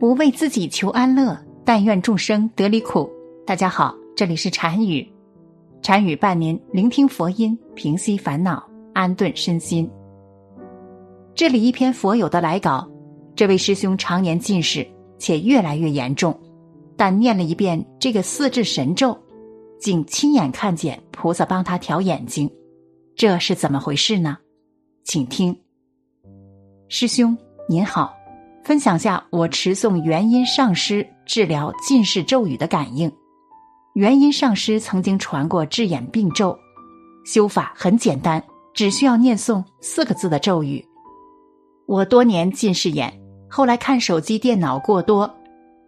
不为自己求安乐，但愿众生得离苦。大家好，这里是禅语，禅语伴您聆听佛音，平息烦恼，安顿身心。这里一篇佛友的来稿，这位师兄常年近视，且越来越严重，但念了一遍这个四字神咒，竟亲眼看见菩萨帮他调眼睛，这是怎么回事呢？请听，师兄您好。分享下我持诵元音上师治疗近视咒语的感应。元音上师曾经传过治眼病咒，修法很简单，只需要念诵四个字的咒语。我多年近视眼，后来看手机电脑过多，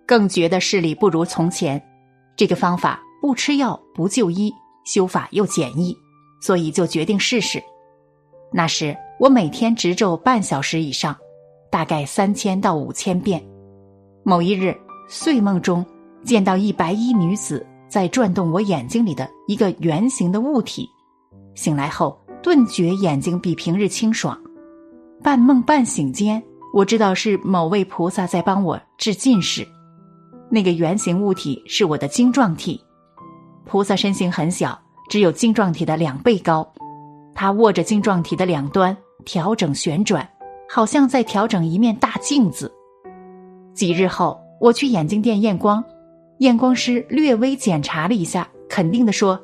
更觉得视力不如从前。这个方法不吃药不就医，修法又简易，所以就决定试试。那时我每天直咒半小时以上。大概三千到五千遍。某一日睡梦中，见到一白衣女子在转动我眼睛里的一个圆形的物体。醒来后，顿觉眼睛比平日清爽。半梦半醒间，我知道是某位菩萨在帮我治近视。那个圆形物体是我的晶状体。菩萨身形很小，只有晶状体的两倍高。他握着晶状体的两端，调整旋转。好像在调整一面大镜子。几日后，我去眼镜店验光，验光师略微检查了一下，肯定的说：“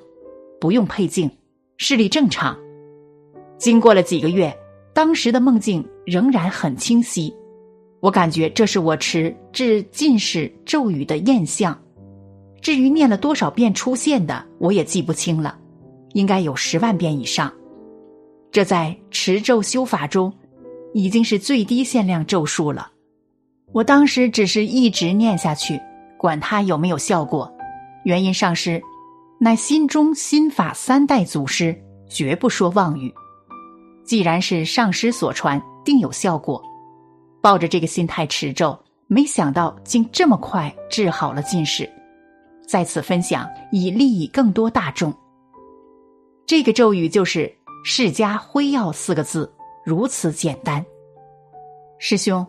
不用配镜，视力正常。”经过了几个月，当时的梦境仍然很清晰。我感觉这是我持治近视咒语的验相。至于念了多少遍出现的，我也记不清了，应该有十万遍以上。这在持咒修法中。已经是最低限量咒数了，我当时只是一直念下去，管它有没有效果。原因上师乃心中心法三代祖师，绝不说妄语。既然是上师所传，定有效果。抱着这个心态持咒，没想到竟这么快治好了近视。在此分享，以利益更多大众。这个咒语就是“释迦辉耀”四个字。如此简单，师兄，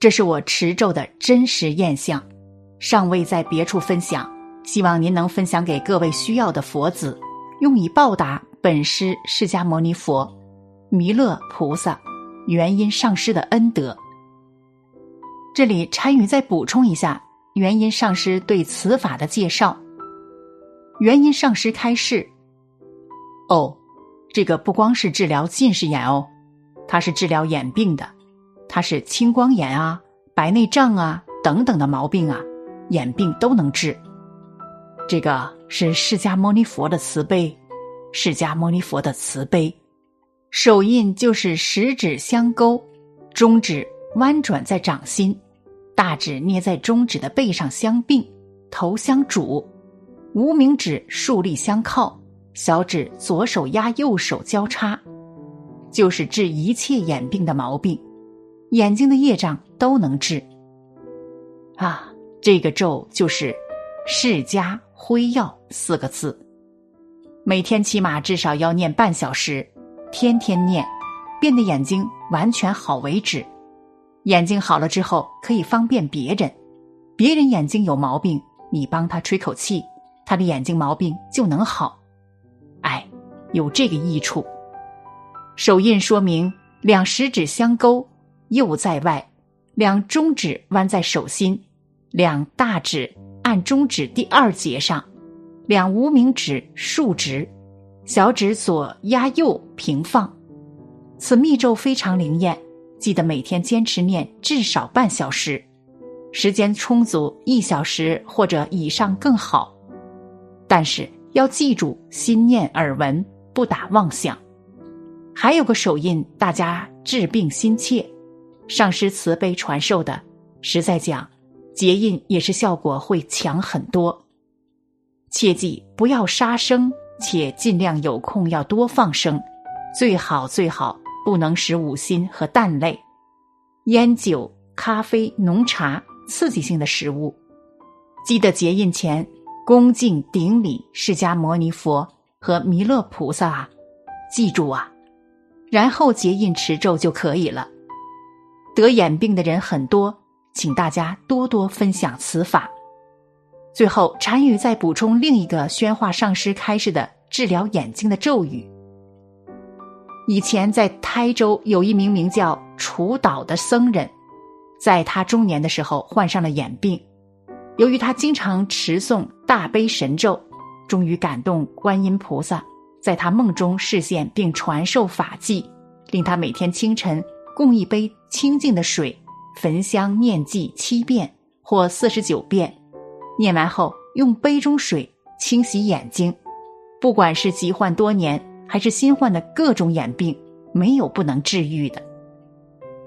这是我持咒的真实验相，尚未在别处分享，希望您能分享给各位需要的佛子，用以报答本师释迦牟尼佛、弥勒菩萨、元音上师的恩德。这里参与再补充一下元音上师对此法的介绍。元音上师开示：哦，这个不光是治疗近视眼哦。它是治疗眼病的，它是青光眼啊、白内障啊等等的毛病啊，眼病都能治。这个是释迦牟尼佛的慈悲，释迦牟尼佛的慈悲。手印就是食指相勾，中指弯转在掌心，大指捏在中指的背上相并，头相主，无名指竖立相靠，小指左手压右手交叉。就是治一切眼病的毛病，眼睛的业障都能治。啊，这个咒就是“释迦辉耀”四个字，每天起码至少要念半小时，天天念，变得眼睛完全好为止。眼睛好了之后，可以方便别人，别人眼睛有毛病，你帮他吹口气，他的眼睛毛病就能好。哎，有这个益处。手印说明两食指相勾，右在外，两中指弯在手心，两大指按中指第二节上，两无名指竖直，小指左压右平放。此密咒非常灵验，记得每天坚持念至少半小时，时间充足一小时或者以上更好。但是要记住心念耳闻，不打妄想。还有个手印，大家治病心切，上师慈悲传授的。实在讲，结印也是效果会强很多。切记不要杀生，且尽量有空要多放生，最好最好不能食五辛和蛋类、烟酒、咖啡、浓茶刺激性的食物。记得结印前恭敬顶礼释迦牟尼佛和弥勒菩萨啊！记住啊！然后结印持咒就可以了。得眼病的人很多，请大家多多分享此法。最后，禅语再补充另一个宣化上师开示的治疗眼睛的咒语。以前在台州有一名名叫楚导的僧人，在他中年的时候患上了眼病，由于他经常持诵大悲神咒，终于感动观音菩萨，在他梦中示现并传授法纪，令他每天清晨供一杯清净的水，焚香念记七遍或四十九遍。念完后，用杯中水清洗眼睛，不管是疾患多年还是新患的各种眼病，没有不能治愈的。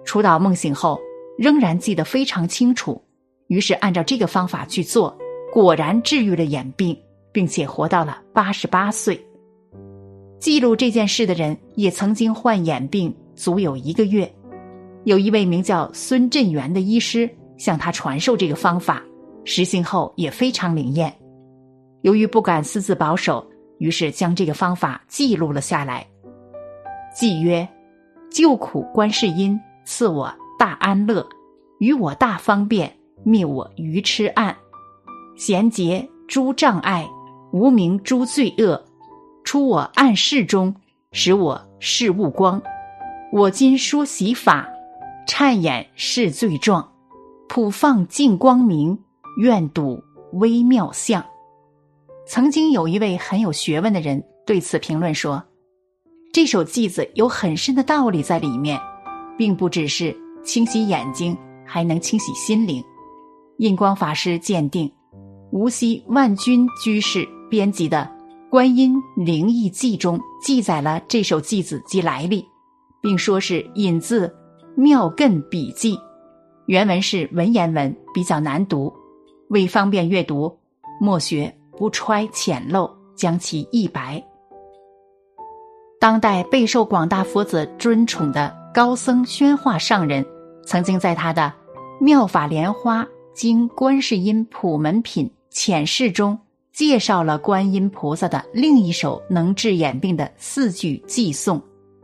楚导梦醒后，仍然记得非常清楚，于是按照这个方法去做，果然治愈了眼病，并且活到了八十八岁。记录这件事的人也曾经患眼病足有一个月，有一位名叫孙振元的医师向他传授这个方法。实行后也非常灵验，由于不敢私自保守，于是将这个方法记录了下来。记曰：“救苦观世音，赐我大安乐，与我大方便，灭我愚痴暗，贤劫诸障碍，无名诸罪恶，出我暗室中，使我视物光。我今说习法，忏眼视罪状，普放净光明。”愿睹微妙相。曾经有一位很有学问的人对此评论说：“这首偈子有很深的道理在里面，并不只是清洗眼睛，还能清洗心灵。”印光法师鉴定，无锡万钧居士编辑的《观音灵异记》中记载了这首偈子及来历，并说是引自《妙艮笔记》，原文是文言文，比较难读。为方便阅读，莫学不揣浅陋，将其一白。当代备受广大佛子尊崇的高僧宣化上人，曾经在他的《妙法莲花经观世音普门品浅释》中，介绍了观音菩萨的另一首能治眼病的四句偈颂，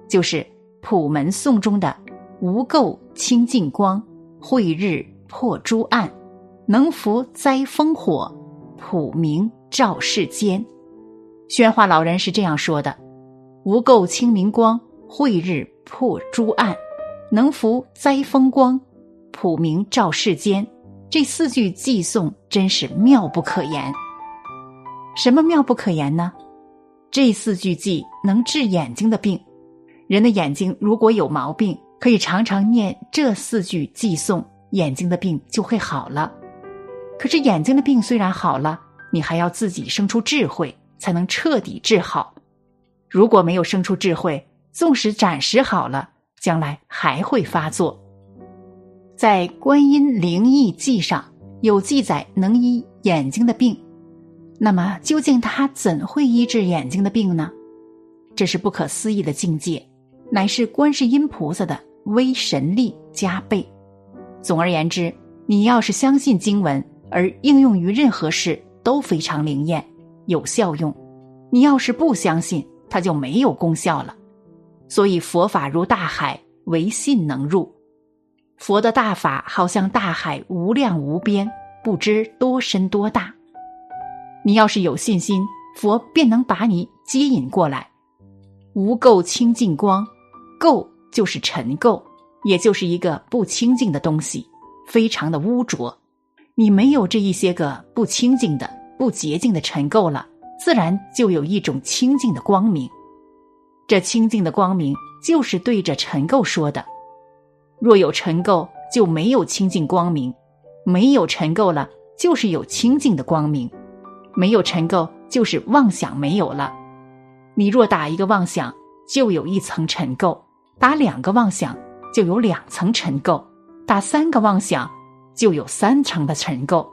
就是普门颂中的“无垢清净光，慧日破诸暗”。能伏灾风火，普明照世间。宣化老人是这样说的：“无垢清明光，慧日破诸暗，能伏灾风光，普明照世间。”这四句寄颂真是妙不可言。什么妙不可言呢？这四句偈能治眼睛的病。人的眼睛如果有毛病，可以常常念这四句寄颂，眼睛的病就会好了。可是眼睛的病虽然好了，你还要自己生出智慧，才能彻底治好。如果没有生出智慧，纵使暂时好了，将来还会发作。在《观音灵异记》上有记载，能医眼睛的病。那么，究竟他怎会医治眼睛的病呢？这是不可思议的境界，乃是观世音菩萨的威神力加倍。总而言之，你要是相信经文。而应用于任何事都非常灵验，有效用。你要是不相信，它就没有功效了。所以佛法如大海，唯信能入。佛的大法好像大海，无量无边，不知多深多大。你要是有信心，佛便能把你接引过来。无垢清净光，垢就是尘垢，也就是一个不清净的东西，非常的污浊。你没有这一些个不清净的、不洁净的尘垢了，自然就有一种清净的光明。这清净的光明就是对着尘垢说的。若有尘垢，就没有清净光明；没有尘垢了，就是有清净的光明。没有尘垢，就是妄想没有了。你若打一个妄想，就有一层尘垢；打两个妄想，就有两层尘垢；打三个妄想。就有三层的尘垢，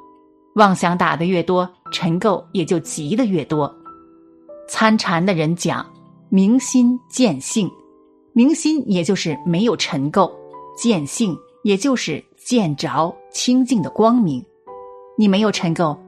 妄想打的越多，尘垢也就积的越多。参禅的人讲明心见性，明心也就是没有尘垢，见性也就是见着清净的光明。你没有尘垢，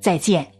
再见。